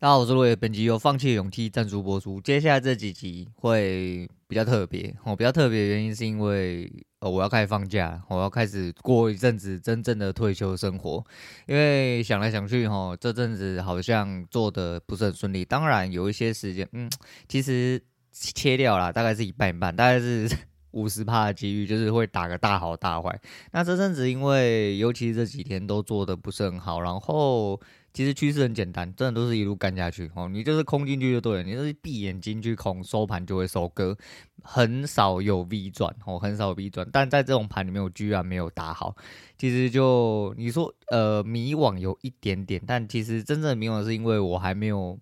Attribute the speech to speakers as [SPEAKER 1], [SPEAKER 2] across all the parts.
[SPEAKER 1] 大家好，我是落叶。本集由放弃勇气赞助播出。接下来这几集会比较特别，哦，比较特别的原因是因为，呃，我要开始放假，我要开始过一阵子真正的退休生活。因为想来想去，哈，这阵子好像做的不是很顺利。当然有一些时间，嗯，其实切掉了，大概是一半一半，大概是 五十趴的机遇，就是会打个大好大坏。那这阵子因为，尤其是这几天都做的不是很好，然后。其实趋势很简单，真的都是一路干下去哦。你就是空进去就对了，你就是闭眼睛去空，收盘就会收割，很少有 V 转哦，很少有 V 转。但在这种盘里面，我居然没有打好。其实就你说呃迷惘有一点点，但其实真正的迷惘是因为我还没有。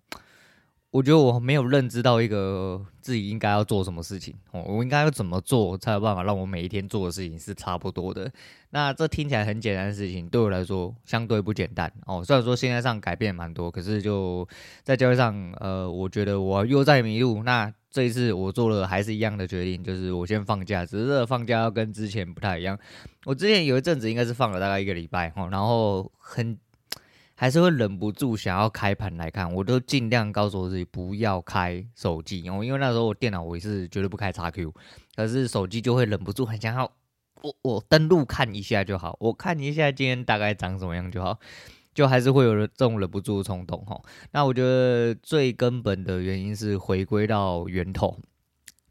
[SPEAKER 1] 我觉得我没有认知到一个自己应该要做什么事情哦，我应该要怎么做才有办法让我每一天做的事情是差不多的。那这听起来很简单的事情，对我来说相对不简单哦。虽然说现在上改变蛮多，可是就在交易上，呃，我觉得我又在迷路。那这一次我做了还是一样的决定，就是我先放假，只是这放假要跟之前不太一样。我之前有一阵子应该是放了大概一个礼拜哦，然后很。还是会忍不住想要开盘来看，我都尽量告诉我自己不要开手机哦，因为那时候我电脑我也是绝对不开 XQ，可是手机就会忍不住很想要，我我登录看一下就好，我看一下今天大概长什么样就好，就还是会有这种忍不住的冲动哈。那我觉得最根本的原因是回归到源头。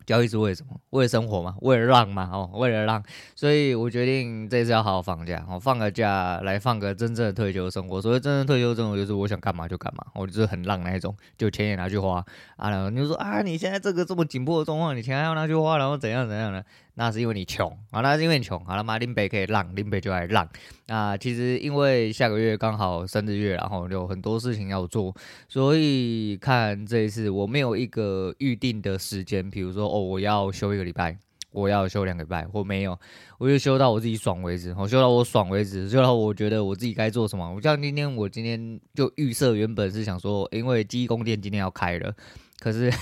[SPEAKER 1] 交易是为什么？为了生活嘛，为了浪嘛，哦，为了浪，所以我决定这次要好好放假，我放个假来放个真正的退休生活。所谓真正退休生活，就是我想干嘛就干嘛，我就是很浪那一种，就钱也拿去花啊。然后你就说啊，你现在这个这么紧迫的状况，你钱还要拿去花，然后怎样怎样的？那是因为你穷啊，那是因为你穷。好了嘛，林北可以让，林北就来让。那其实因为下个月刚好生日月，然后有很多事情要做，所以看这一次我没有一个预定的时间，比如说哦，我要休一个礼拜，我要休两个礼拜，我没有，我就休到我自己爽为止，我休到我爽为止，休到我觉得我自己该做什么。我像今天，我今天就预设原本是想说，因为记忆宫殿今天要开了，可是。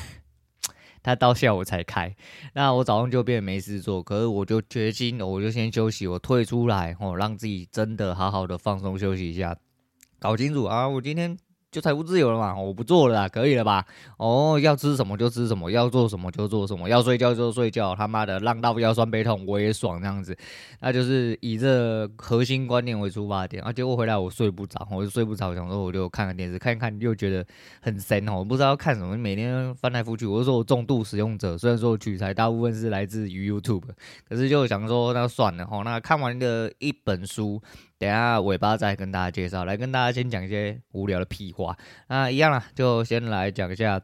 [SPEAKER 1] 他到下午才开，那我早上就变没事做，可是我就决心，我就先休息，我退出来，哦，让自己真的好好的放松休息一下，搞清楚啊，我今天。就财务自由了嘛，我不做了啦，可以了吧？哦，要吃什么就吃什么，要做什么就做什么，要睡觉就睡觉，他妈的浪到腰酸背痛我也爽这样子，那就是以这核心观念为出发点啊。结果回来我睡不着，我就睡不着，想说我就看看电视，看一看又觉得很神哦，我不知道要看什么，每天翻来覆去。我就说我重度使用者，虽然说取材大部分是来自于 YouTube，可是就想说那算了哦，那看完的一本书。等下尾巴再跟大家介绍，来跟大家先讲一些无聊的屁话。那一样啦，就先来讲一下，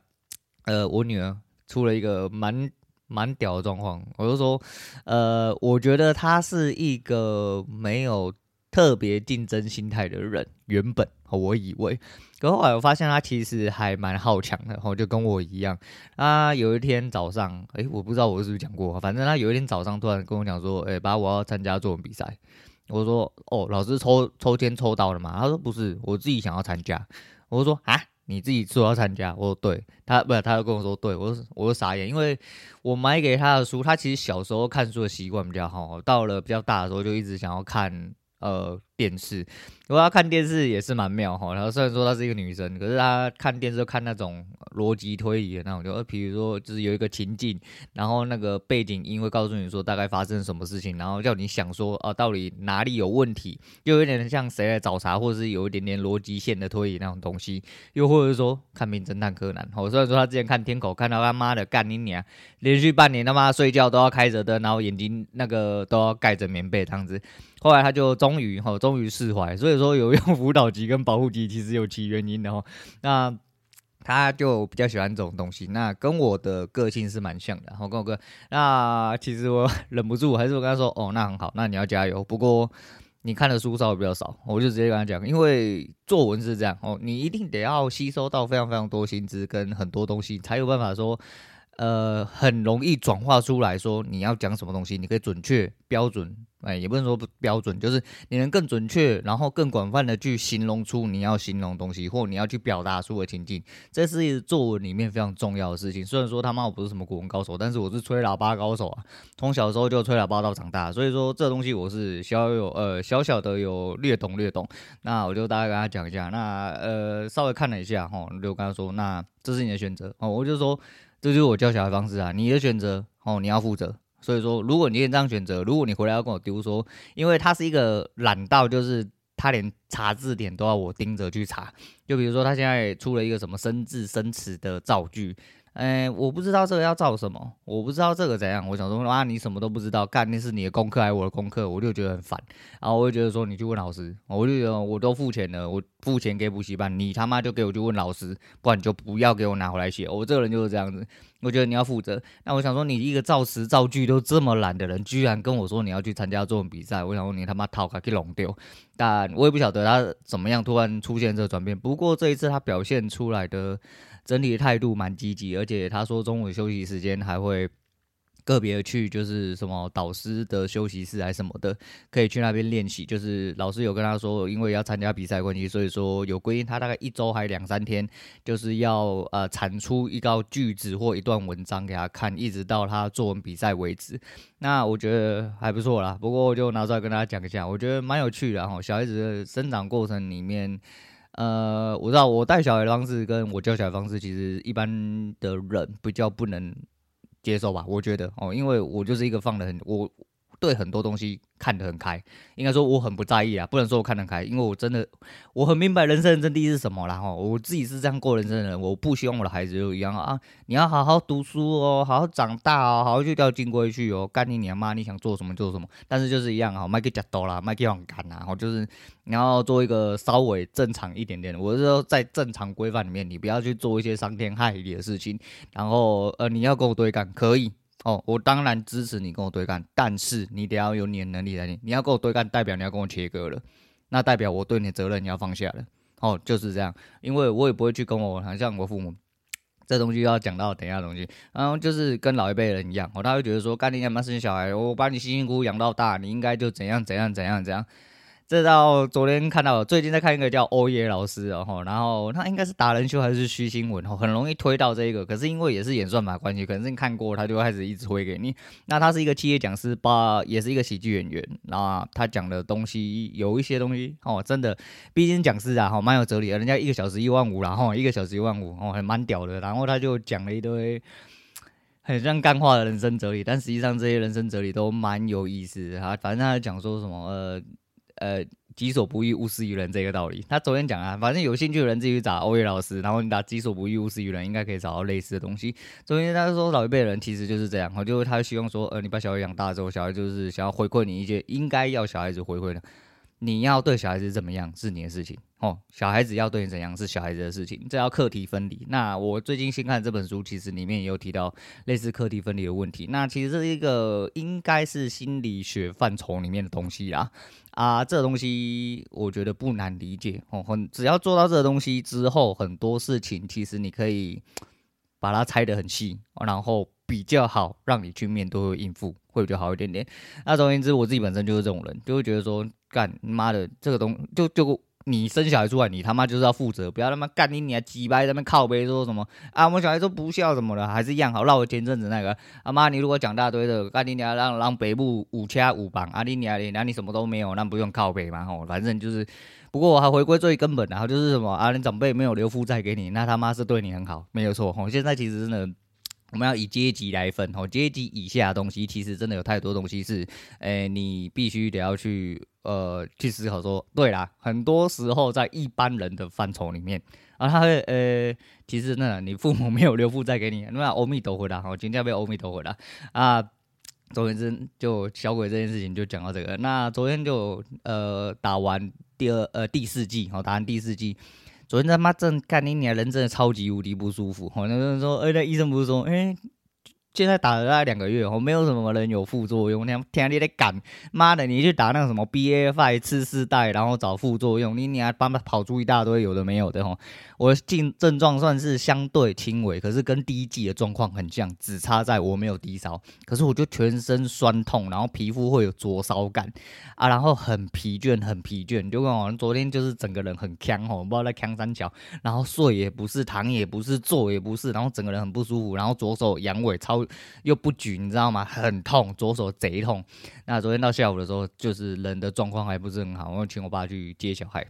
[SPEAKER 1] 呃，我女儿出了一个蛮蛮屌的状况。我就说，呃，我觉得她是一个没有特别竞争心态的人，原本我以为，可后来我发现她其实还蛮好强的，然后就跟我一样。啊，有一天早上，诶，我不知道我是不是讲过，反正她有一天早上突然跟我讲说，诶，爸，我要参加作文比赛。我说哦，老师抽抽签抽到了嘛？他说不是，我自己想要参加。我说啊，你自己说要参加？我说对，他不是，他就跟我说对，我我就傻眼，因为我买给他的书，他其实小时候看书的习惯比较好，到了比较大的时候就一直想要看呃电视。如果他看电视也是蛮妙哈，然后虽然说她是一个女生，可是她看电视看那种逻辑推理的那种，就比如说就是有一个情境，然后那个背景音会告诉你说大概发生什么事情，然后叫你想说啊到底哪里有问题，又有点像谁来找茬，或者是有一点点逻辑线的推理那种东西，又或者说看名侦探柯南。我虽然说他之前看天口看到他妈的干你娘，连续半年他妈睡觉都要开着灯，然后眼睛那个都要盖着棉被这样子，后来他就终于哈终于释怀，所以。说有用辅导级跟保护级，其实有其原因的哦。那他就比较喜欢这种东西，那跟我的个性是蛮像的。我跟我哥，那其实我忍不住，还是我跟他说：“哦，那很好，那你要加油。不过你看的书稍微比较少。”我就直接跟他讲，因为作文是这样哦，你一定得要吸收到非常非常多新知跟很多东西，才有办法说，呃，很容易转化出来说你要讲什么东西，你可以准确标准。哎，也不能说不标准，就是你能更准确，然后更广泛的去形容出你要形容东西，或你要去表达出的情境，这是作文里面非常重要的事情。虽然说他妈我不是什么古文高手，但是我是吹喇叭高手啊，从小时候就吹喇叭到长大，所以说这东西我是小有呃小小的有略懂略懂。那我就大概跟他讲一下，那呃稍微看了一下哈，就跟他说，那这是你的选择哦，我就说这就是我教小孩方式啊，你的选择哦，你要负责。所以说，如果你也这样选择，如果你回来要跟我丢说，因为他是一个懒到，就是他连查字典都要我盯着去查。就比如说，他现在出了一个什么生字生词的造句。哎，我不知道这个要造什么，我不知道这个怎样。我想说啊，你什么都不知道，干那是你的功课还是我的功课？我就觉得很烦。然后我就觉得说，你去问老师。我就觉得我都付钱了，我付钱给补习班，你他妈就给我去问老师，不然你就不要给我拿回来写。我这个人就是这样子，我觉得你要负责。那我想说，你一个造词造句都这么懒的人，居然跟我说你要去参加作文比赛，我想说你他妈逃开去弄丢。但我也不晓得他怎么样突然出现这个转变。不过这一次他表现出来的。整体的态度蛮积极，而且他说中午休息时间还会个别去，就是什么导师的休息室还什么的，可以去那边练习。就是老师有跟他说，因为要参加比赛关系，所以说有规定，他大概一周还两三天，就是要呃产出一道句子或一段文章给他看，一直到他作文比赛为止。那我觉得还不错啦，不过我就拿出来跟大家讲一下，我觉得蛮有趣的哈。小孩子的生长过程里面。呃，我知道我带小孩的方式跟我教小孩的方式，其实一般的人比较不能接受吧？我觉得哦，因为我就是一个放得很我。对很多东西看得很开，应该说我很不在意啊，不能说我看得开，因为我真的我很明白人生的真谛是什么啦。哈，我自己是这样过人生的人，我不希望我的孩子就一样啊，你要好好读书哦，好好长大哦，好好去钓金龟去哦，干你娘妈，你想做什么做什么，但是就是一样哈，麦给假多啦，麦给往干呐，然后就是你要做一个稍微正常一点点的，我是说在正常规范里面，你不要去做一些伤天害理的事情，然后呃，你要跟我对干可以。哦，我当然支持你跟我对干，但是你得要有你的能力来。你要跟我对干，代表你要跟我切割了，那代表我对你的责任你要放下了。哦，就是这样，因为我也不会去跟我，好像我父母这东西要讲到等一下东西，然后就是跟老一辈人一样，哦，他会觉得说，干你娘妈生小孩，我把你辛辛苦苦养到大，你应该就怎样怎样怎样怎样。这到昨天看到，最近在看一个叫欧耶老师哦，然后他应该是达人秀还是虚新闻哦，很容易推到这个。可是因为也是演算法关系，可能是你看过他就开始一直推给你。那他是一个企业讲师吧，也是一个喜剧演员。那他讲的东西有一些东西哦，真的，毕竟讲师啊，哈，蛮有哲理的。人家一个小时一万五，然后一个小时一万五哦，还蛮屌的。然后他就讲了一堆很像干话的人生哲理，但实际上这些人生哲理都蛮有意思的。他反正他讲说什么呃。呃，己所不欲，勿施于人这个道理。他昨天讲啊，反正有兴趣的人自己去找欧耶老师，然后你打“己所不欲，勿施于人”，应该可以找到类似的东西。昨天他说老一辈人其实就是这样，我就他希望说，呃，你把小孩养大之后，小孩就是想要回馈你一些应该要小孩子回馈的。你要对小孩子怎么样是你的事情哦，小孩子要对你怎样是小孩子的事情，这要课题分离。那我最近新看这本书，其实里面也有提到类似课题分离的问题。那其实这是一个应该是心理学范畴里面的东西啦。啊，这东西我觉得不难理解哦，很只要做到这个东西之后，很多事情其实你可以把它拆得很细，然后比较好让你去面对应付，会比较好一点点。那总而言之，我自己本身就是这种人，就会觉得说。干妈的，这个东就就你生小孩出来，你他妈就是要负责，不要他妈干你你还鸡掰在那靠背说什么啊？我们小孩都不孝什么的，还是一样好。绕我前阵子那个阿妈、你如果讲大堆的，干你娘让让北部五掐五绑，啊你娘的，那你什么都没有，那不用靠背嘛吼，反正就是。不过我还回归最根本的，然后就是什么啊？你长辈没有留负债给你，那他妈是对你很好，没有错吼。现在其实真的。我们要以阶级来分哦，阶级以下的东西其实真的有太多东西是，诶、你必须得要去呃去思考说，对啦，很多时候在一般人的范畴里面啊，他会呃，其实那你父母没有留负债给你，那阿弥陀佛啦，好，今天被阿弥陀佛啦啊。昨天就小鬼这件事情就讲到这个，那昨天就呃打完第二呃第四季，好，打完第四季。昨天他妈正干你娘，人真的超级无敌不舒服。好，多人说，哎、那医生不是说，哎、现在打了大概两个月，我没有什么人有副作用。天天你在赶，妈的，你去打那个什么 BA.5 次世代，然后找副作用，你你还帮他跑出一大堆有的没有的吼。我症症状算是相对轻微，可是跟第一季的状况很像，只差在我没有低烧，可是我就全身酸痛，然后皮肤会有灼烧感啊，然后很疲倦，很疲倦。就跟我昨天就是整个人很锵吼，不知道在锵三角，然后睡也不是，躺也不是，坐也不是，然后整个人很不舒服，然后左手阳痿超。又不举，你知道吗？很痛，左手贼痛。那昨天到下午的时候，就是人的状况还不是很好，我请我爸去接小孩。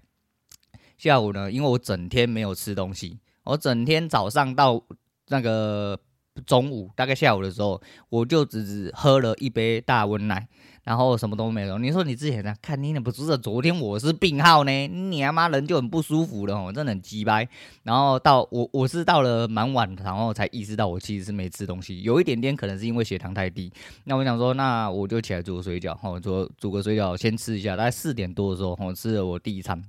[SPEAKER 1] 下午呢，因为我整天没有吃东西，我整天早上到那个中午，大概下午的时候，我就只只喝了一杯大温奶。然后什么都没有。你说你之前呢？看你忍不是昨天我是病号呢，你他妈人就很不舒服的哦，真的很鸡掰。然后到我我是到了蛮晚，然后才意识到我其实是没吃东西，有一点点可能是因为血糖太低。那我想说，那我就起来煮个水饺，哦，煮煮个水饺先吃一下。大概四点多的时候，我吃了我第一餐。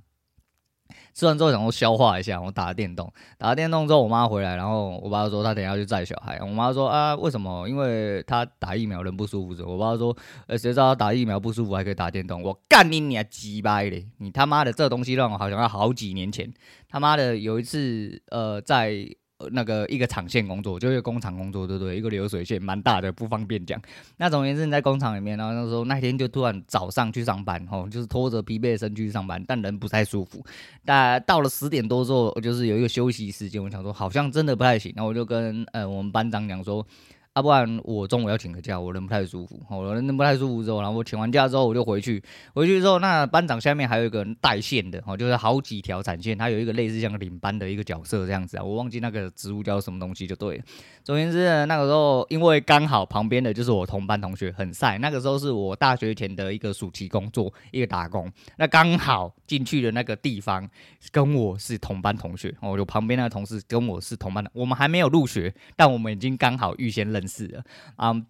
[SPEAKER 1] 吃完之后，想说消化一下，我打了电动，打了电动之后，我妈回来，然后我爸说他等下去载小孩。我妈说啊，为什么？因为他打疫苗人不舒服。我爸说，呃，谁知道他打疫苗不舒服还可以打电动？我干你你鸡掰的！你他妈的这东西让我好想要好几年前，他妈的有一次，呃，在。那个一个厂线工作，就一个工厂工作，对不对？一个流水线，蛮大的，不方便讲。那总而言之，你在工厂里面，然后那时候那天就突然早上去上班，吼，就是拖着疲惫的身躯上班，但人不太舒服。但到了十点多之后，就是有一个休息时间，我想说好像真的不太行，那我就跟呃我们班长讲说。啊、不然我中午要请个假，我人不太舒服。我人不太舒服之后，然后我请完假之后我就回去。回去之后，那班长下面还有一个人带线的，哦，就是好几条产线，他有一个类似像领班的一个角色这样子啊。我忘记那个职务叫什么东西就对了。总言之，那个时候因为刚好旁边的就是我同班同学很晒，那个时候是我大学前的一个暑期工作，一个打工。那刚好进去的那个地方跟我是同班同学，哦，就旁边那个同事跟我是同班的，我们还没有入学，但我们已经刚好预先认。是的，啊、嗯，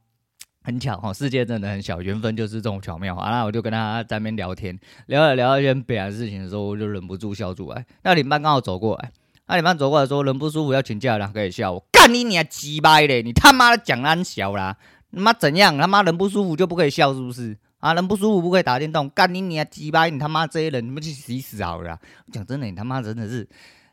[SPEAKER 1] 很巧哈，世界真的很小，缘分就是这种巧妙啊。那我就跟他在那边聊天，聊了聊一些别的事情的时候，我就忍不住笑出来。那领班刚好走过来，那领班走过来说：“人不舒服要请假了，可以笑。”我干你你还鸡掰嘞！你他妈的讲安小啦？他妈怎样？他妈人不舒服就不可以笑是不是？啊，人不舒服不可以打电动？干你你还鸡掰！你他妈这些人，你们去死死好了。我讲真的，你他妈真的是，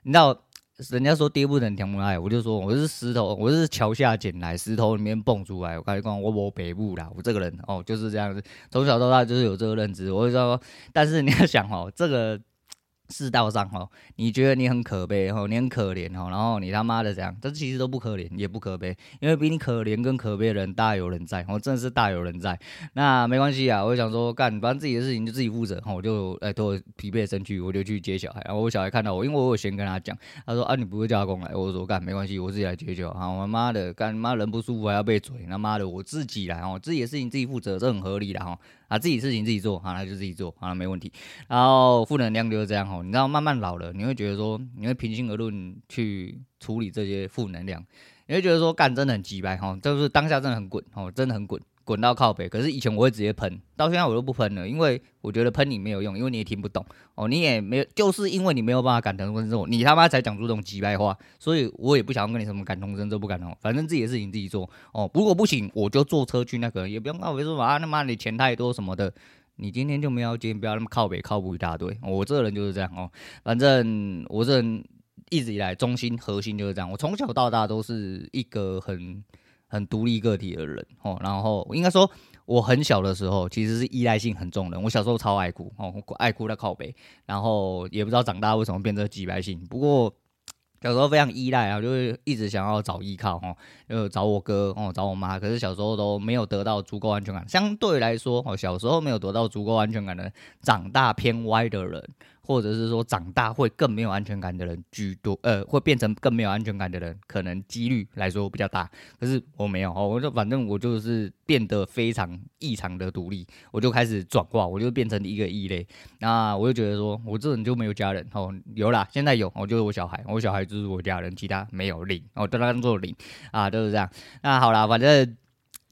[SPEAKER 1] 你知道。人家说爹不疼娘不来，我就说我是石头，我是桥下捡来，石头里面蹦出来。我跟你讲，我我北部啦，我这个人哦就是这样子，从小到大就是有这个认知。我就说，但是你要想哦，这个。世道上哦，你觉得你很可悲哈，你很可怜哦，然后你他妈的这样，这其实都不可怜也不可悲，因为比你可怜跟可悲的人大有人在，我真的是大有人在。那没关系啊，我想说干，反正自己的事情就自己负责，我就哎，都疲惫身躯，我就去接小孩。然后我小孩看到我，因为我有先跟他讲，他说啊，你不会叫他过来，我说干没关系，我自己来接就好。我妈的干妈人不舒服还要被嘴，他妈的我自己来哦，自己的事情自己负责，这很合理的哈。啊，自己事情自己做，好，那就自己做，好，没问题。然后负能量就是这样哦，你知道，慢慢老了，你会觉得说，你会平心而论去处理这些负能量，你会觉得说，干真的很鸡掰哈，就是当下真的很滚哦，真的很滚。滚到靠北，可是以前我会直接喷，到现在我都不喷了，因为我觉得喷你没有用，因为你也听不懂哦，你也没有，就是因为你没有办法感同身受，你他妈才讲出这种鸡掰话，所以我也不想跟你什么感同身受，不感同，反正自己的事情自己做哦。如果不行，我就坐车去那个，也不用靠北说啊，他妈你钱太多什么的，你今天就没有今天不要那么靠北靠不一大堆，我这个人就是这样哦，反正我这人一直以来中心核心就是这样，我从小到大都是一个很。很独立个体的人哦，然后应该说我很小的时候其实是依赖性很重的。我小时候超爱哭哦，爱哭在靠北，然后也不知道长大为什么变成几百性。不过小时候非常依赖啊，就是一直想要找依靠哦，就找我哥哦，找我妈。可是小时候都没有得到足够安全感，相对来说哦，小时候没有得到足够安全感的，长大偏歪的人。或者是说长大会更没有安全感的人居多，呃，会变成更没有安全感的人，可能几率来说比较大。可是我没有哦，我就反正我就是变得非常异常的独立，我就开始转化，我就变成一个异类。那我就觉得说，我这人就没有家人哦，有啦，现在有，我就是我小孩，我小孩就是我家人，其他没有零，我都当做零啊，都是这样。那好啦，反正。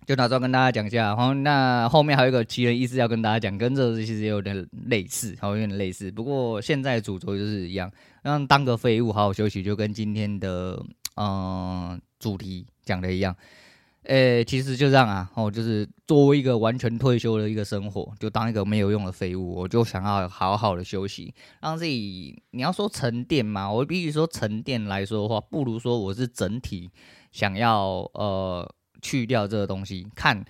[SPEAKER 1] 就打算跟大家讲一下，然后那后面还有一个奇人异事要跟大家讲，跟这个其实也有点类似，好，有点类似。不过现在主轴就是一样，让当个废物好好休息，就跟今天的嗯、主题讲的一样。诶、其实就这样啊，哦，就是作为一个完全退休的一个生活，就当一个没有用的废物，我就想要好好的休息，让自己。你要说沉淀嘛，我比起说沉淀来说的话，不如说我是整体想要呃去掉这个东西，看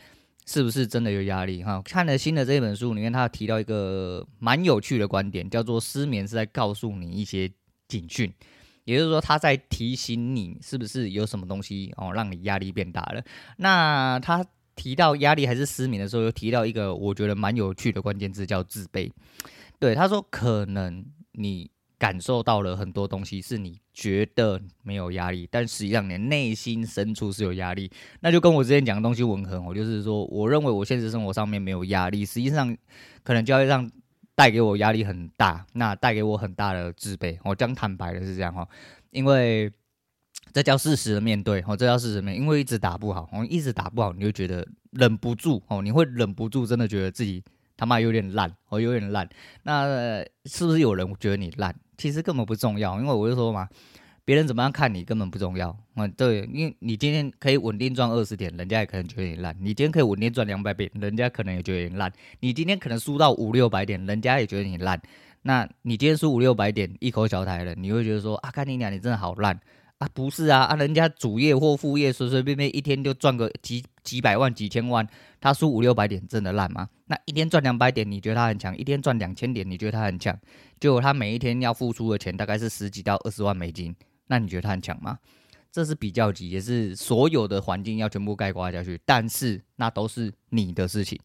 [SPEAKER 1] 是不是真的有压力哈。看了新的这本书里面，他提到一个蛮有趣的观点，叫做失眠是在告诉你一些警讯。也就是说，他在提醒你是不是有什么东西哦，让你压力变大了。那他提到压力还是失眠的时候，又提到一个我觉得蛮有趣的关键字，叫自卑。对，他说可能你感受到了很多东西，是你觉得没有压力，但实际上你内心深处是有压力。那就跟我之前讲的东西吻合，我就是说，我认为我现实生活上面没有压力，实际上可能交易上。带给我压力很大，那带给我很大的自卑。我讲坦白的是这样哈，因为这叫事实的面对，哦，这叫事实面，因为一直打不好，我一直打不好，你就觉得忍不住哦，你会忍不住，真的觉得自己他妈有点烂，哦，有点烂。那是不是有人觉得你烂？其实根本不重要，因为我就说嘛。别人怎么样看你根本不重要，嗯，对，因为你今天可以稳定赚二十点，人家也可能觉得你烂；你今天可以稳定赚两百点，人家可能也觉得你烂；你今天可能输到五六百点，人家也觉得你烂。那你今天输五六百点，一口小台了，你会觉得说啊，看你俩，你真的好烂啊！不是啊，啊，人家主业或副业随随便便一天就赚个几几百万、几千万，他输五六百点真的烂吗？那一天赚两百点，你觉得他很强；一天赚两千点，你觉得他很强？结果他每一天要付出的钱大概是十几到二十万美金。那你觉得他很强吗？这是比较级，也是所有的环境要全部概括下去。但是那都是你的事情，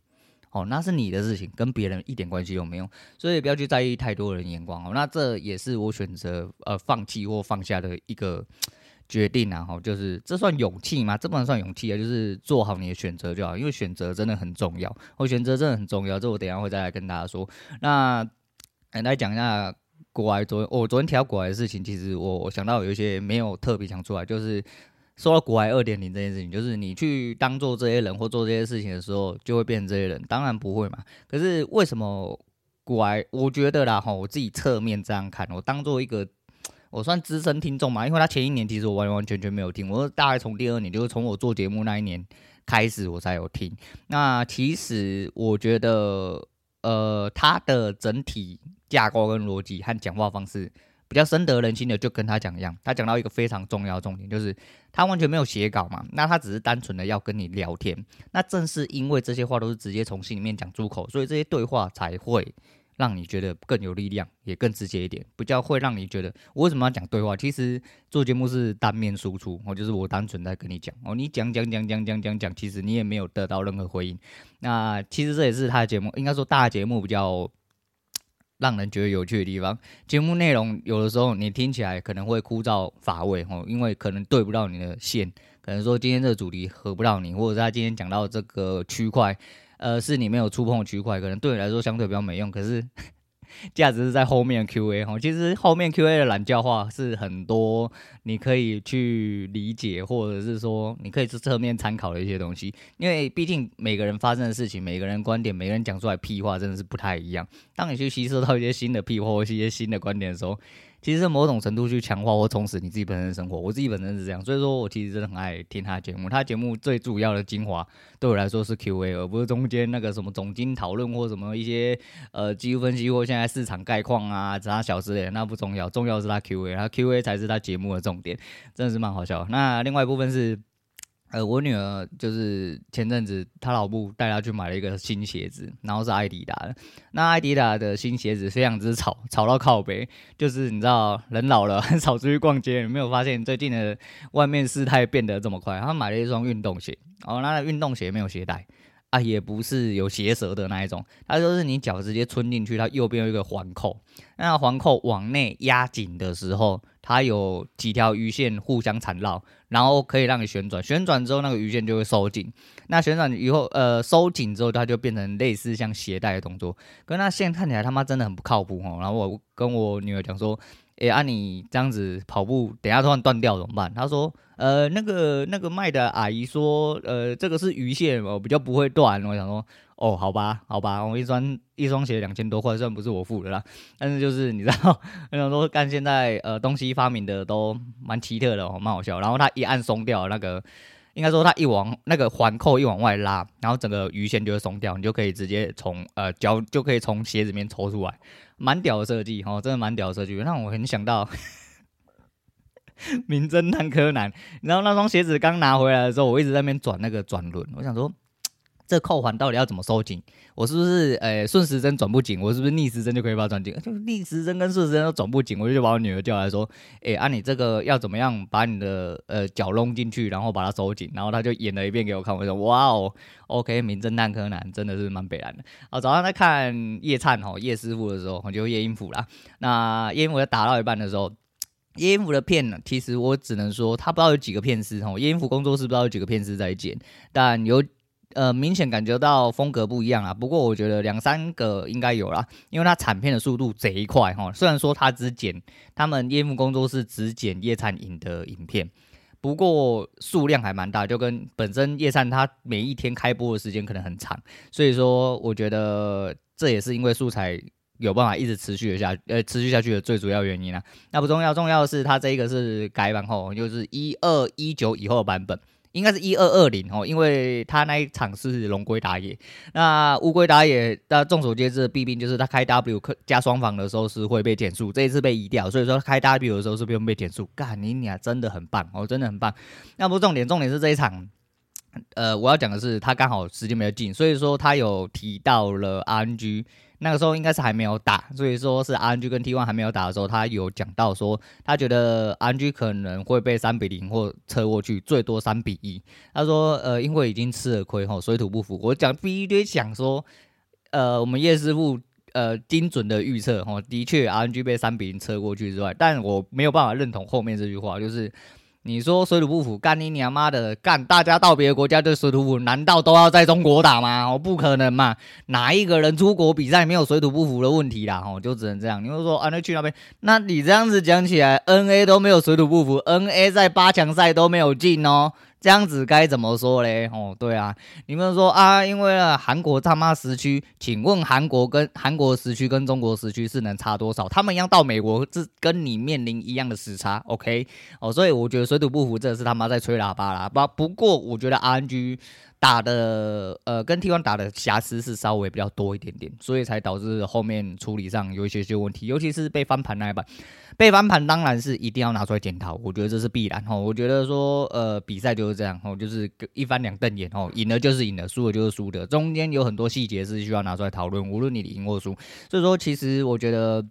[SPEAKER 1] 哦，那是你的事情，跟别人一点关系都没有。所以不要去在意太多人眼光哦。那这也是我选择呃放弃或放下的一个决定啊。哈，就是这算勇气吗？这不能算勇气啊，就是做好你的选择就好。因为选择真的很重要，我选择真的很重要。这我等下会再来跟大家说。那来讲一下。国外昨我、昨天提到国外的事情，其实我我想到有一些没有特别讲出来，就是说到国外二点零这件事情，就是你去当做这些人或做这些事情的时候，就会变成这些人，当然不会嘛。可是为什么国外？我觉得啦哈，我自己侧面这样看，我当做一个我算资深听众嘛，因为他前一年其实我完完全全没有听，我大概从第二年，就是从我做节目那一年开始我才有听。那其实我觉得。呃，他的整体架构跟逻辑和讲话方式比较深得人心的，就跟他讲一样。他讲到一个非常重要的重点，就是他完全没有写稿嘛，那他只是单纯的要跟你聊天。那正是因为这些话都是直接从心里面讲出口，所以这些对话才会。让你觉得更有力量，也更直接一点，比较会让你觉得我为什么要讲对话？其实做节目是单面输出，我就是我单纯在跟你讲哦，你讲讲讲讲讲讲讲，其实你也没有得到任何回应。那其实这也是他的节目，应该说大节目比较让人觉得有趣的地方。节目内容有的时候你听起来可能会枯燥乏味哦，因为可能对不到你的线，可能说今天这个主题合不到你，或者是他今天讲到这个区块。呃，是你没有触碰区块，可能对你来说相对比较没用，可是价值是在后面 QA 哈。其实后面 QA 的懒教化是很多，你可以去理解，或者是说你可以去侧面参考的一些东西。因为毕竟每个人发生的事情，每个人观点，每个人讲出来屁话，真的是不太一样。当你去吸收到一些新的屁话或一些新的观点的时候，其实某种程度去强化或充实你自己本身的生活，我自己本身是这样，所以说我其实真的很爱听他的节目。他节目最主要的精华对我来说是 Q&A，而不是中间那个什么总经讨论或什么一些呃技术分析或现在市场概况啊，其他小之类的，那不重要，重要是他 Q&A，他 Q&A 才是他节目的重点，真的是蛮好笑。那另外一部分是。呃，我女儿就是前阵子她老母带她去买了一个新鞋子，然后是艾迪达的。那艾迪达的新鞋子非常之吵，吵到靠北。就是你知道，人老了很 少出去逛街，有没有发现最近的外面事态变得这么快？她买了一双运动鞋，哦，那运动鞋没有鞋带啊，也不是有鞋舌的那一种，它就是你脚直接穿进去，它右边有一个环扣，那环扣往内压紧的时候。它有几条鱼线互相缠绕，然后可以让你旋转，旋转之后那个鱼线就会收紧。那旋转以后，呃，收紧之后它就变成类似像鞋带的动作。可那线看起来他妈真的很不靠谱哦。然后我跟我女儿讲说，哎，按、你这样子跑步，等下突然断掉怎么办？他说，呃，那个那个卖的阿姨说，呃，这个是鱼线，我比较不会断。我想说。哦，好吧，好吧，我一双一双鞋两千多块，虽然不是我付的啦，但是就是你知道，我想说，干现在呃东西发明的都蛮奇特的哦，蛮好笑。然后他一按松掉那个应该说它一往那个环扣一往外拉，然后整个鱼线就会松掉，你就可以直接从呃脚就可以从鞋子里面抽出来，蛮屌的设计哦，真的蛮屌的设计，让我很想到 名侦探柯南。然后那双鞋子刚拿回来的时候，我一直在那边转那个转轮，我想说。这扣环到底要怎么收紧？我是不是呃顺时针转不紧？我是不是逆时针就可以把它转紧？就 逆时针跟顺时针都转不紧，我就把我女儿叫来说：“哎，啊你这个要怎么样把你的呃脚弄进去，然后把它收紧？”然后她就演了一遍给我看，我说：“哇哦，OK，名侦探柯南真的是蛮北烂的。”啊，早上在看叶灿吼叶师傅的时候，我就叶英辅啦。那叶英辅在打到一半的时候，叶英辅的片呢，其实我只能说他不知道有几个片师吼，叶英辅工作室不知道有几个片师在剪，但有。呃，明显感觉到风格不一样啊。不过我觉得两三个应该有啦，因为它产片的速度贼快哈。虽然说它只剪他们夜幕工作室只剪叶灿影的影片，不过数量还蛮大，就跟本身叶灿他每一天开播的时间可能很长，所以说我觉得这也是因为素材有办法一直持续的下呃持续下去的最主要原因啊。那不重要，重要的是它这一个是改版后，就是一二一九以后的版本。应该是一二二零哦，因为他那一场是龙龟打野，那乌龟打野，那众所皆知的弊病就是他开 W 加双防的时候是会被减速，这一次被移掉，所以说开 W 的时候是不用被减速。干你俩真的很棒哦，真的很棒。那不重点，重点是这一场，呃，我要讲的是他刚好时间比较近，所以说他有提到了 RNG。那个时候应该是还没有打，所以说是 RNG 跟 T1 还没有打的时候，他有讲到说，他觉得 RNG 可能会被三比零或车过去，最多三比一。他说，呃，因为已经吃了亏吼，水土不服。我讲第一堆讲说，呃，我们叶师傅呃精准的预测吼，的确 RNG 被三比零车过去之外，但我没有办法认同后面这句话，就是。你说水土不服，干你娘妈的干！大家到别的国家的水土不服，难道都要在中国打吗？哦，不可能嘛！哪一个人出国比赛没有水土不服的问题啦？哦，就只能这样。你会说啊，那去那边？那你这样子讲起来，NA 都没有水土不服，NA 在八强赛都没有进哦。这样子该怎么说嘞？哦，对啊，你们说啊，因为啊，韩国他妈时区，请问韩国跟韩国时区跟中国时区是能差多少？他们一样到美国，是跟你面临一样的时差，OK？哦，所以我觉得水土不服，这是他妈在吹喇叭啦。不，不过我觉得 RNG。打的呃，跟 T1 打的瑕疵是稍微比较多一点点，所以才导致后面处理上有一些些问题，尤其是被翻盘那一版，被翻盘当然是一定要拿出来检讨，我觉得这是必然哈。我觉得说呃，比赛就是这样哈，就是一翻两瞪眼哈，赢了就是赢了，输了就是输的，中间有很多细节是需要拿出来讨论，无论你赢或输。所以说，其实我觉得。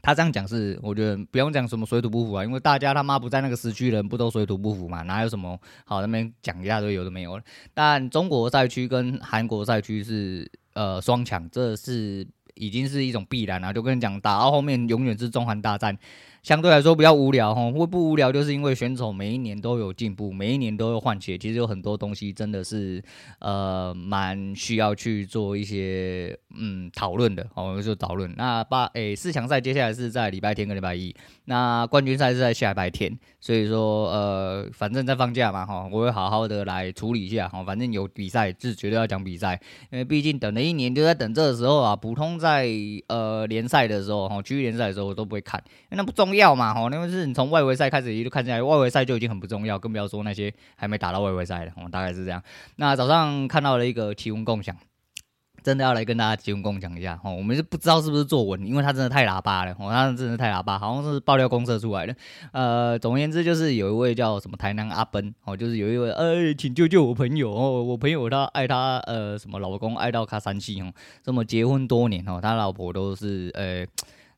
[SPEAKER 1] 他这样讲是，我觉得不用讲什么水土不服啊，因为大家他妈不在那个时区，人不都水土不服嘛？哪有什么好那边讲一下都有的没有。但中国赛区跟韩国赛区是呃双强，这是已经是一种必然了。就跟你讲，打到后面永远是中韩大战。相对来说比较无聊哈，会不无聊就是因为选手每一年都有进步，每一年都有换血，其实有很多东西真的是呃蛮需要去做一些嗯讨论的哦，就讨论。那八诶、四强赛接下来是在礼拜天跟礼拜一，那冠军赛是在下礼拜天，所以说呃反正在放假嘛哈，我会好好的来处理一下哈，反正有比赛是绝对要讲比赛，因为毕竟等了一年就在等这个时候啊，普通在呃联赛的时候哈，区域联赛的时候我都不会看，因为那不重重。要嘛吼，因为是你从外围赛开始一路看下来，外围赛就已经很不重要，更不要说那些还没打到外围赛的，哦，大概是这样。那早上看到了一个奇闻共享，真的要来跟大家奇闻共享一下哦。我们是不知道是不是作文，因为他真的太喇叭了，哦，他真的太喇叭，好像是爆料公社出来的。呃，总而言之就是有一位叫什么台南阿奔哦，就是有一位呃，请救救我朋友哦，我朋友他爱他呃什么老公爱到卡三七哦，这么结婚多年哦，他老婆都是呃。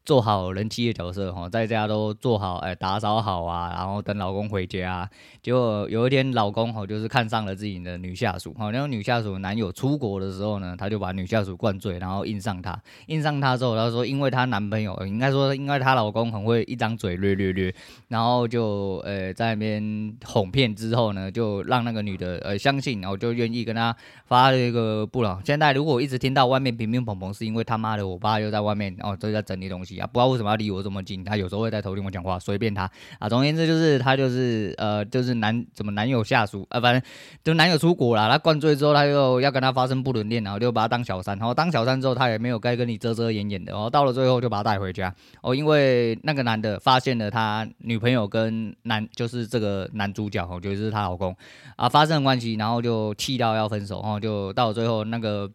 [SPEAKER 1] 做好人妻的角色哈，在家都做好，哎，打扫好啊，然后等老公回家。结果有一天，老公哈就是看上了自己的女下属哈，然后女下属男友出国的时候呢，他就把女下属灌醉，然后硬上她。硬上她之后，他说，因为她男朋友应该说，因为她老公很会一张嘴略略略，然后就呃在那边哄骗之后呢，就让那个女的呃相信，然后就愿意跟他发了一个不了。现在如果一直听到外面乒乒乓乓，是因为他妈的我爸又在外面哦都在整理东西。啊，不知道为什么要离我这么近。他有时候会在头顶我讲话，随便他啊。总而言之，就是他就是呃，就是男怎么男友下属啊，反正就男友出国了，他灌醉之后，他又要跟他发生不伦恋，然后就把他当小三。然后当小三之后，他也没有该跟你遮遮掩掩的。然后到了最后，就把他带回家。哦，因为那个男的发现了他女朋友跟男就是这个男主角，哦，就是他老公啊发生了关系，然后就气到要分手。然后就到了最后，那个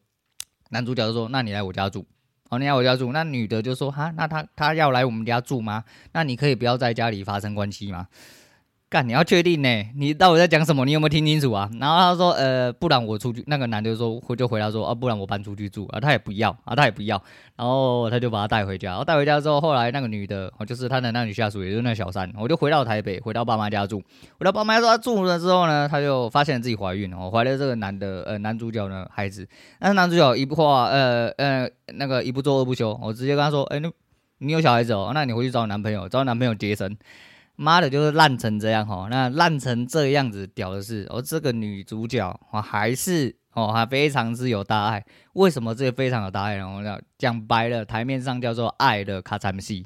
[SPEAKER 1] 男主角就说：“那你来我家住。”哦，你来我家住，那女的就说：“哈，那她她要来我们家住吗？那你可以不要在家里发生关系吗？”干，你要确定呢？你到底在讲什么？你有没有听清楚啊？然后他说：“呃，不然我出去。”那个男的说：“回就回答说：‘啊，不然我搬出去住。’啊，他也不要啊，他也不要。然后他就把他带回家。带回家之后，后来那个女的，哦，就是他的那女下属，也就是那小三，我就回到台北，回到爸妈家住。回到爸妈家说他住了之后呢，他就发现自己怀孕，哦，怀了这个男的，呃，男主角的孩子。但是男主角一不话，呃呃，那个一不做二不休，我直接跟他说：‘哎，你你有小孩子哦？那你回去找男朋友，找男朋友接生。’妈的，就是烂成这样哈，那烂成这样子，屌的是，哦，这个女主角哦，还是哦，还非常之有大爱。为什么这个非常有大爱呢？我讲讲白了，台面上叫做爱的卡餐戏，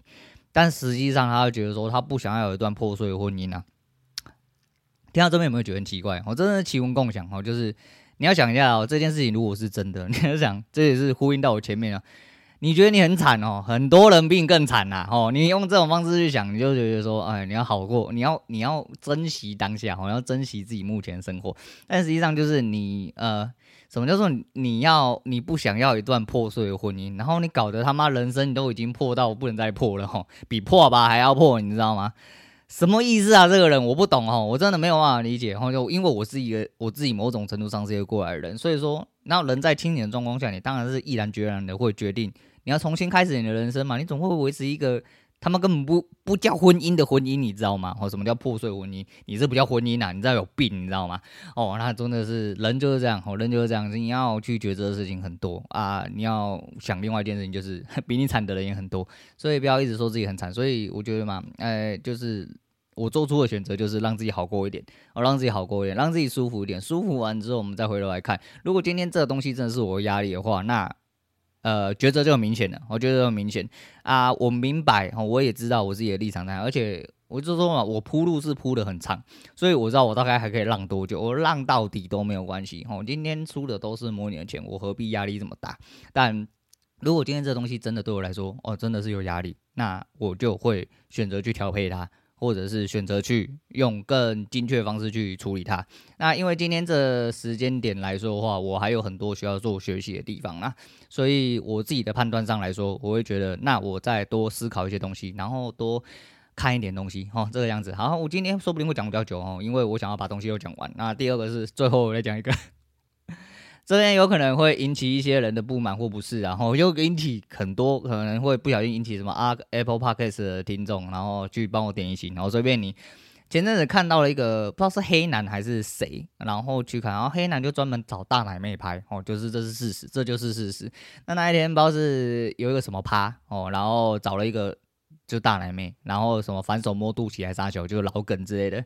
[SPEAKER 1] 但实际上他会觉得说，他不想要有一段破碎的婚姻啊。听到这边有没有觉得很奇怪？我真的是奇闻共享哦，就是你要想一下哦，这件事情如果是真的，你要想，这也是呼应到我前面啊。你觉得你很惨哦，很多人比你更惨呐哦。你用这种方式去想，你就觉得说，哎，你要好过，你要你要珍惜当下，哦，要珍惜自己目前生活。但实际上就是你呃，什么叫做你要你不想要一段破碎的婚姻，然后你搞得他妈人生你都已经破到不能再破了哈，比破吧还要破，你知道吗？什么意思啊？这个人我不懂哦，我真的没有办法理解哈。就因为我是一个我自己某种程度上是一个过来人，所以说，那人在清醒的状况下，你当然是毅然决然的会决定。你要重新开始你的人生嘛？你总会维持一个他们根本不不叫婚姻的婚姻，你知道吗？哦，什么叫破碎婚姻？你这不叫婚姻啊？你知道有病，你知道吗？哦，那真的是人就是这样，哦，人就是这样，你要去抉择的事情很多啊。你要想另外一件事情，就是 比你惨的人也很多，所以不要一直说自己很惨。所以我觉得嘛，哎，就是我做出的选择就是让自己好过一点，哦，让自己好过一点，让自己舒服一点。舒服完之后，我们再回头来看，如果今天这个东西真的是我的压力的话，那。呃，抉择就很明显了，我觉得很明显啊，我明白，我也知道我自己的立场在，而且我就说嘛，我铺路是铺的很长，所以我知道我大概还可以浪多久，我浪到底都没有关系，我今天出的都是模拟的钱，我何必压力这么大？但如果今天这东西真的对我来说，哦，真的是有压力，那我就会选择去调配它。或者是选择去用更精确的方式去处理它。那因为今天这时间点来说的话，我还有很多需要做学习的地方啊，所以我自己的判断上来说，我会觉得，那我再多思考一些东西，然后多看一点东西，哦，这个样子。好，我今天说不定会讲比较久哦，因为我想要把东西都讲完。那第二个是最后来讲一个。这边有可能会引起一些人的不满或不适，然后又引起很多可能会不小心引起什么啊 Apple Podcast 的听众，然后去帮我点一星，然后随便你。前阵子看到了一个不知道是黑男还是谁，然后去看，然后黑男就专门找大奶妹拍哦，就是这是事实，这就是事实。那那一天不知道是有一个什么趴哦，然后找了一个就大奶妹，然后什么反手摸肚脐还杀球，就是老梗之类的。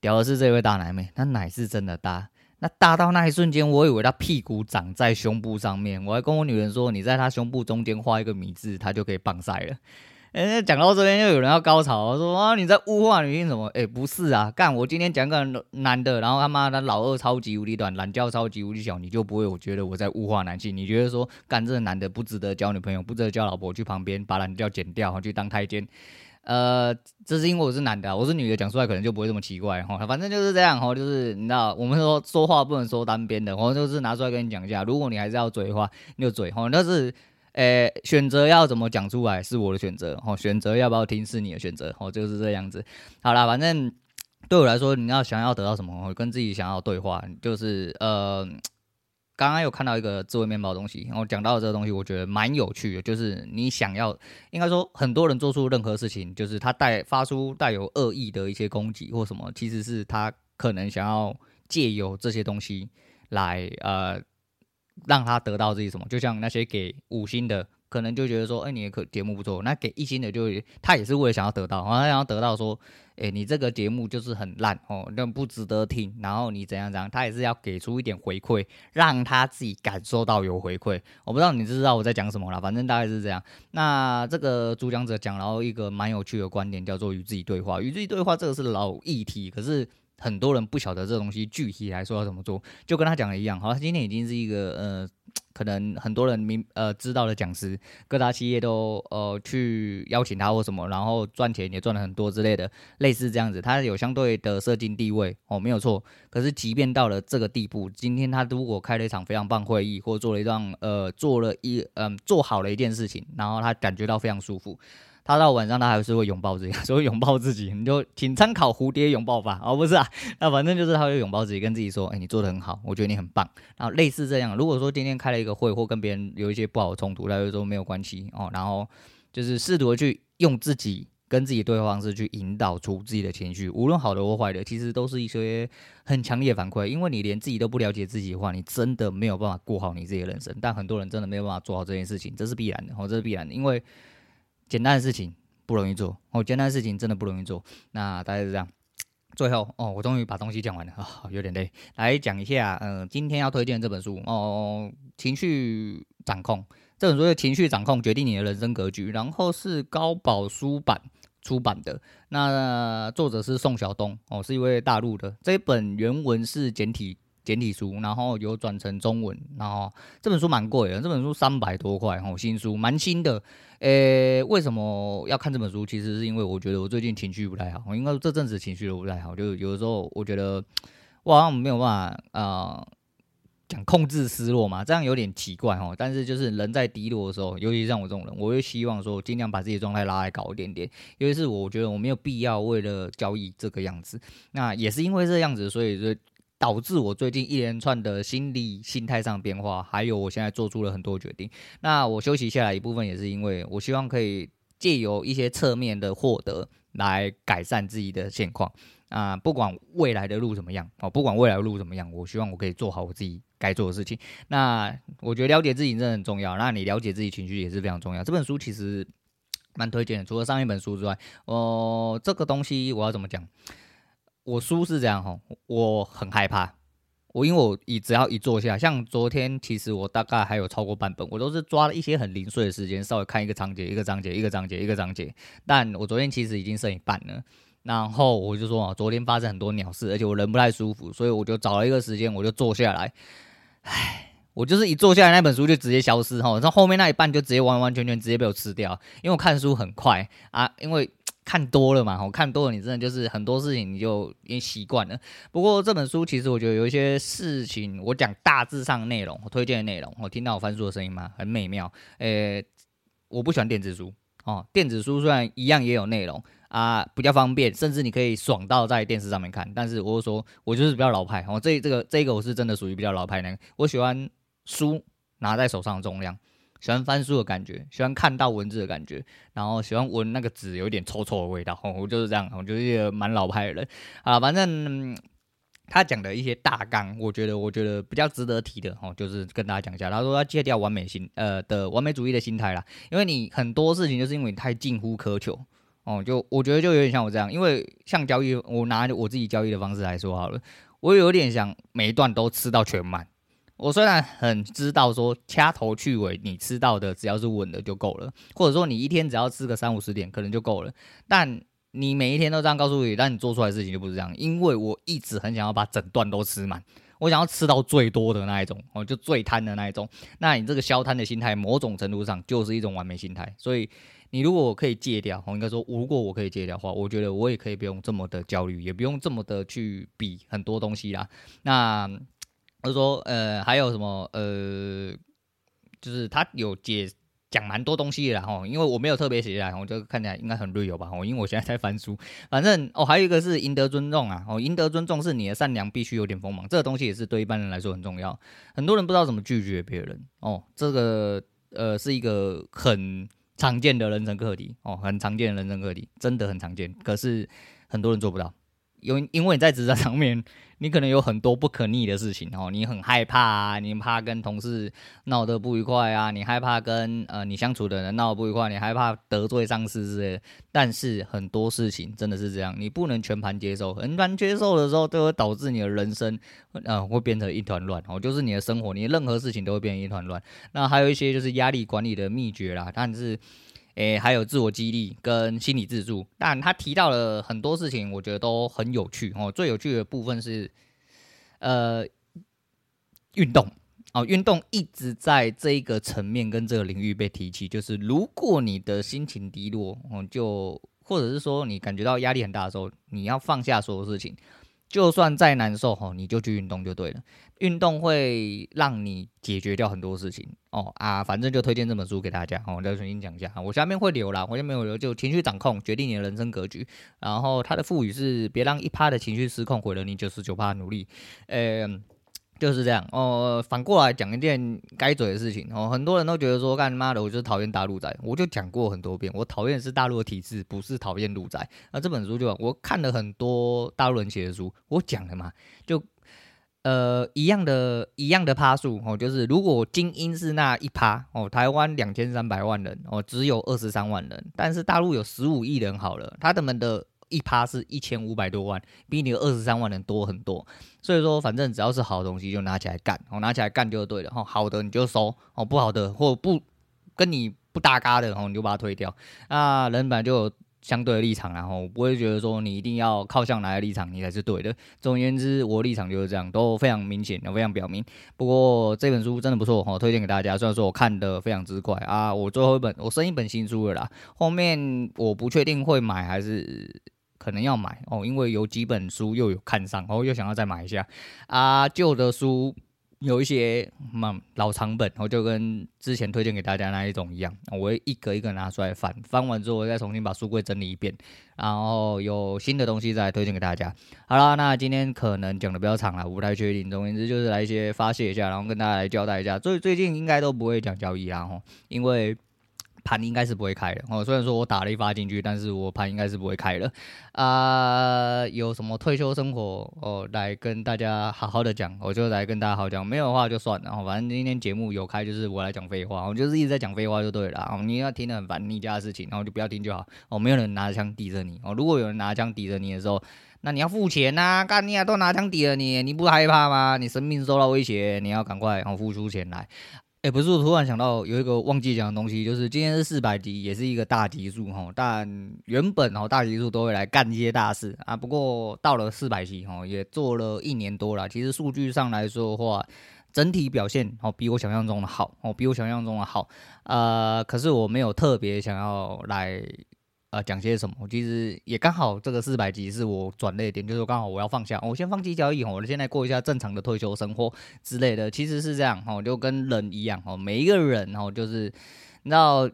[SPEAKER 1] 屌的是这位大奶妹，她奶是真的大。那大到那一瞬间，我以为他屁股长在胸部上面，我还跟我女人说：“你在他胸部中间画一个米字，他就可以棒赛了。”哎，讲到这边又有人要高潮，说：“啊，你在物化女性什么？”哎，不是啊，干我今天讲个男的，然后他妈的老二超级无敌短，懒觉超级无敌小，你就不会我觉得我在物化男性？你觉得说干这个男的不值得交女朋友，不值得交老婆，去旁边把懒觉剪掉，去当太监？呃，这是因为我是男的，我是女的，讲出来可能就不会这么奇怪哈。反正就是这样哈，就是你知道，我们说说话不能说单边的，我就是拿出来跟你讲一下。如果你还是要嘴的话，你就嘴哈。但是，呃，选择要怎么讲出来是我的选择哈，选择要不要听是你的选择哦，就是这样子。好啦，反正对我来说，你要想要得到什么，跟自己想要对话，就是呃。刚刚有看到一个智慧面包的东西，然后讲到这个东西，我觉得蛮有趣的。就是你想要，应该说很多人做出任何事情，就是他带发出带有恶意的一些攻击或什么，其实是他可能想要借由这些东西来呃让他得到自己什么。就像那些给五星的可能就觉得说，哎、你的可节目不错。那给一星的就他也是为了想要得到，好像想要得到说，哎、你这个节目就是很烂哦，那不值得听。然后你怎样怎样，他也是要给出一点回馈，让他自己感受到有回馈。我不知道你知不知道我在讲什么啦，反正大概是这样。那这个主讲者讲了一个蛮有趣的观点，叫做与自己对话。与自己对话这个是老议题，可是。很多人不晓得这东西具体来说要怎么做，就跟他讲的一样。好，他今天已经是一个呃，可能很多人明呃知道的讲师，各大企业都呃去邀请他或什么，然后赚钱也赚了很多之类的，类似这样子。他有相对的社经地位哦，没有错。可是即便到了这个地步，今天他如果开了一场非常棒会议，或做了一段呃做了一嗯、做好了一件事情，然后他感觉到非常舒服。他到晚上，他还是会拥抱自己，所以拥抱自己，你就请参考蝴蝶拥抱法哦，不是啊，那反正就是他会拥抱自己，跟自己说，哎，你做得很好，我觉得你很棒。然后类似这样，如果说今天开了一个会，或跟别人有一些不好的冲突，他就说没有关系哦，然后就是试图去用自己跟自己对话方式去引导出自己的情绪，无论好的或坏的，其实都是一些很强烈的反馈。因为你连自己都不了解自己的话，你真的没有办法过好你自己的人生。但很多人真的没有办法做好这件事情，这是必然的哦，这是必然的，因为。简单的事情不容易做哦，简单的事情真的不容易做。那大概是这样。最后哦，我终于把东西讲完了啊、有点累。来讲一下，嗯、今天要推荐这本书哦，《情绪掌控》这本书的情绪掌控决定你的人生格局，然后是高宝书版出版的。那作者是宋晓东哦，是一位大陆的。这本原文是简体。简体书，然后有转成中文，然后这本书蛮贵的，这本书三百多块哦，新书蛮新的。诶，为什么要看这本书？其实是因为我觉得我最近情绪不太好，应该这阵子情绪都不太好，就有的时候我觉得我好像没有办法啊，讲、控制失落嘛，这样有点奇怪哦。但是就是人在低落的时候，尤其像我这种人，我会希望说尽量把自己状态拉来高一点点，尤其是我觉得我没有必要为了交易这个样子。那也是因为这样子，所以就。导致我最近一连串的心理心态上变化，还有我现在做出了很多决定。那我休息下来一部分也是因为我希望可以借由一些侧面的获得来改善自己的现况啊，不管未来的路怎么样哦，不管未来的路怎么样，我希望我可以做好我自己该做的事情。那我觉得了解自己真的很重要，那你了解自己情绪也是非常重要。这本书其实蛮推荐的，除了上一本书之外，哦，这个东西我要怎么讲？我书是这样哈，我很害怕，我因为我一只要一坐下，像昨天其实我大概还有超过半本，我都是抓了一些很零碎的时间，稍微看一个章节一个章节一个章节一个章节，但我昨天其实已经剩一半了，然后我就说啊，昨天发生很多鸟事，而且我人不太舒服，所以我就找了一个时间，我就坐下来，唉，我就是一坐下来那本书就直接消失哈，然后后面那一半就直接完完全全直接被我吃掉，因为我看书很快啊，因为。看多了嘛，我看多了，你真的就是很多事情你就已经习惯了。不过这本书其实我觉得有一些事情，我讲大致上内容，我推荐的内容，我听到我翻书的声音吗？很美妙。诶、我不喜欢电子书哦，电子书虽然一样也有内容啊，比较方便，甚至你可以爽到在电视上面看。但是我说我就是比较老派，哦，这这个这个我是真的属于比较老派的，我喜欢书拿在手上的重量。喜欢翻书的感觉，喜欢看到文字的感觉，然后喜欢闻那个纸有点臭臭的味道。我就是这样，我就是一个蛮老派的人啊。反正他讲的一些大纲，我觉得我觉得比较值得提的哦，就是跟大家讲一下。他说要戒掉完美心呃的完美主义的心态啦，因为你很多事情就是因为你太近乎苛求哦。就我觉得就有点像我这样，因为像交易，我拿我自己交易的方式来说好了，我有点想每一段都吃到全满。我虽然很知道说掐头去尾，你吃到的只要是稳的就够了，或者说你一天只要吃个三五十点可能就够了，但你每一天都这样告诉自己，但你做出来的事情就不是这样。因为我一直很想要把整段都吃满，我想要吃到最多的那一种，哦，就最贪的那一种。那你这个消贪的心态，某种程度上就是一种完美心态。所以你如果可以戒掉，我应该说，如果我可以戒掉的话，我觉得我也可以不用这么的焦虑，也不用这么的去比很多东西啦。那。他说：“呃，还有什么？呃，就是他有解讲蛮多东西的哈，因为我没有特别写下来，我就看起来应该很 real 吧。哦，因为我现在在翻书，反正哦，还有一个是赢得尊重啊。哦，赢得尊重是你的善良必须有点锋芒，这个东西也是对一般人来说很重要。很多人不知道怎么拒绝别人哦，这个呃是一个很常见的人生课题哦，很常见的人生课题，真的很常见。可是很多人做不到。”
[SPEAKER 2] 因因为你在职场上面。你可能有很多不可逆的事情哦，你很害怕啊，你怕跟同事闹得不愉快啊，你害怕跟呃你相处的人闹得不愉快，你害怕得罪上司之类的。但是很多事情真的是这样，你不能全盘接受，全盘接受的时候，就会导致你的人生呃会变成一团乱哦，就是你的生活，你任何事情都会变成一团乱。那还有一些就是压力管理的秘诀啦，但是。诶、还有自我激励跟心理自助，但他提到了很多事情，我觉得都很有趣哦。最有趣的部分是，呃，运动哦，运动一直在这一个层面跟这个领域被提起。就是如果你的心情低落，哦，就或者是说你感觉到压力很大的时候，你要放下所有事情。就算再难受吼，你就去运动就对了。运动会让你解决掉很多事情哦啊，反正就推荐这本书给大家哦。我再重新讲一下，我下面会留啦，我下面有留，就情绪掌控决定你的人生格局。然后它的副语是别让一趴的情绪失控毁了你九十九趴努力。嗯。就是这样哦。反过来讲一件该嘴的事情哦，很多人都觉得说，干妈的，我就讨厌大陆仔。我就讲过很多遍，我讨厌是大陆的体制，不是讨厌陆仔。那这本书就我看了很多大陆人写的书，我讲了嘛，就呃一样的，一样的趴数哦，就是如果精英是那一趴哦，台湾两千三百万人哦，只有二十三万人，但是大陆有十五亿人好了，他们的。一趴是一千五百多万，比你二十三万人多很多。所以说，反正只要是好东西就拿起来干，哦，拿起来干就对了。哦，好的你就收，哦，不好的或不跟你不搭嘎的，哦，你就把它推掉。那人本来就有相对的立场，然后不会觉得说你一定要靠向哪个立场你才是对的。总而言之，我立场就是这样，都非常明显，也非常表明。不过这本书真的不错，哦，推荐给大家。虽然说我看得非常之快啊，我最后一本我生一本新书了啦，后面我不确定会买还是。可能要买哦，因为有几本书又有看上，哦，又想要再买一下啊。旧的书有一些嘛老长本，我就跟之前推荐给大家那一种一样，我会一个一个拿出来翻，翻完之后我再重新把书柜整理一遍，然后有新的东西再推荐给大家。好啦，那今天可能讲的比较长了，不太确定。总言之，就是来一些发泄一下，然后跟大家来交代一下。最最近应该都不会讲交易啦，吼，因为。盘应该是不会开的哦，虽然说我打了一发进去，但是我盘应该是不会开的啊、呃。有什么退休生活哦，来跟大家好好的讲，我就来跟大家好讲。没有的话就算了，然后反正今天节目有开，就是我来讲废话，我就是一直在讲废话就对了。哦，你要听得很烦你家的事情，然后就不要听就好。哦，没有人拿枪抵着你哦，如果有人拿枪抵着你的时候，那你要付钱呐、干你啊，都拿枪抵着你，你不害怕吗？你生命受到威胁，你要赶快哦付出钱来。哎，不是，我突然想到有一个忘记讲的东西，就是今天是四百集，也是一个大集数哈。但原本哦，大集数都会来干一些大事啊。不过到了四百集哈，也做了一年多了。其实数据上来说的话，整体表现哦比我想象中的好哦，比我想象中的好。呃，可是我没有特别想要来。啊，讲些什么？其实也刚好，这个四百集是我转捩点，就是刚好我要放下，我先放弃交易，我现在过一下正常的退休生活之类的。其实是这样，哦，就跟人一样，哦，每一个人，哦，就是，你知道。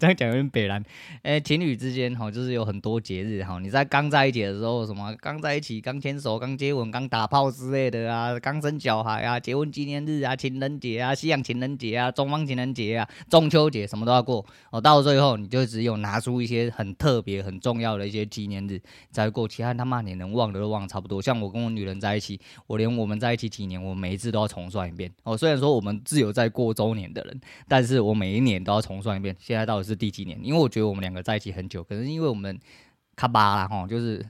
[SPEAKER 2] 这样讲有点北烂，哎，情侣之间哈，就是有很多节日哈。你在刚在一起的时候，什么刚在一起、刚牵手、刚接吻、刚打炮之类的啊，刚生小孩啊，结婚纪念日啊，情人节啊，西洋情人节啊，东方情人节啊，中秋节什么都要过哦。到最后，你就只有拿出一些很特别、很重要的一些纪念日再过，其他他妈你能忘的都忘差不多。像我跟我女人在一起，我连我们在一起几年，我每一次都要重算一遍哦。虽然说我们只有在过周年的人，但是我每一年都要重算一遍。现在到底是。是第几年？因为我觉得我们两个在一起很久，可能因为我们卡巴啦哈，就是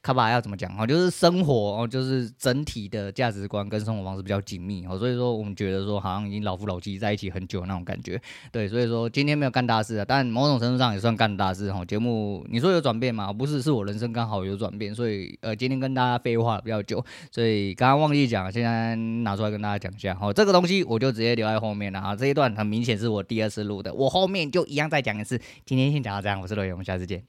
[SPEAKER 2] 卡巴要怎么讲哈，就是生活哦，就是整体的价值观跟生活方式比较紧密哦，所以说我们觉得说好像已经老夫老妻在一起很久那种感觉。对，所以说今天没有干大事啊，但某种程度上也算干大事哈。节目你说有转变吗？不是，是我人生刚好有转变，所以呃今天跟大家废话比较久，所以刚刚忘记讲，现在拿出来跟大家讲一下哈。这个东西我就直接留在后面了啊，这一段很明显是我第二次录的，我后面就一样再讲一次。今天先讲到这样，我是罗永，我们下次见。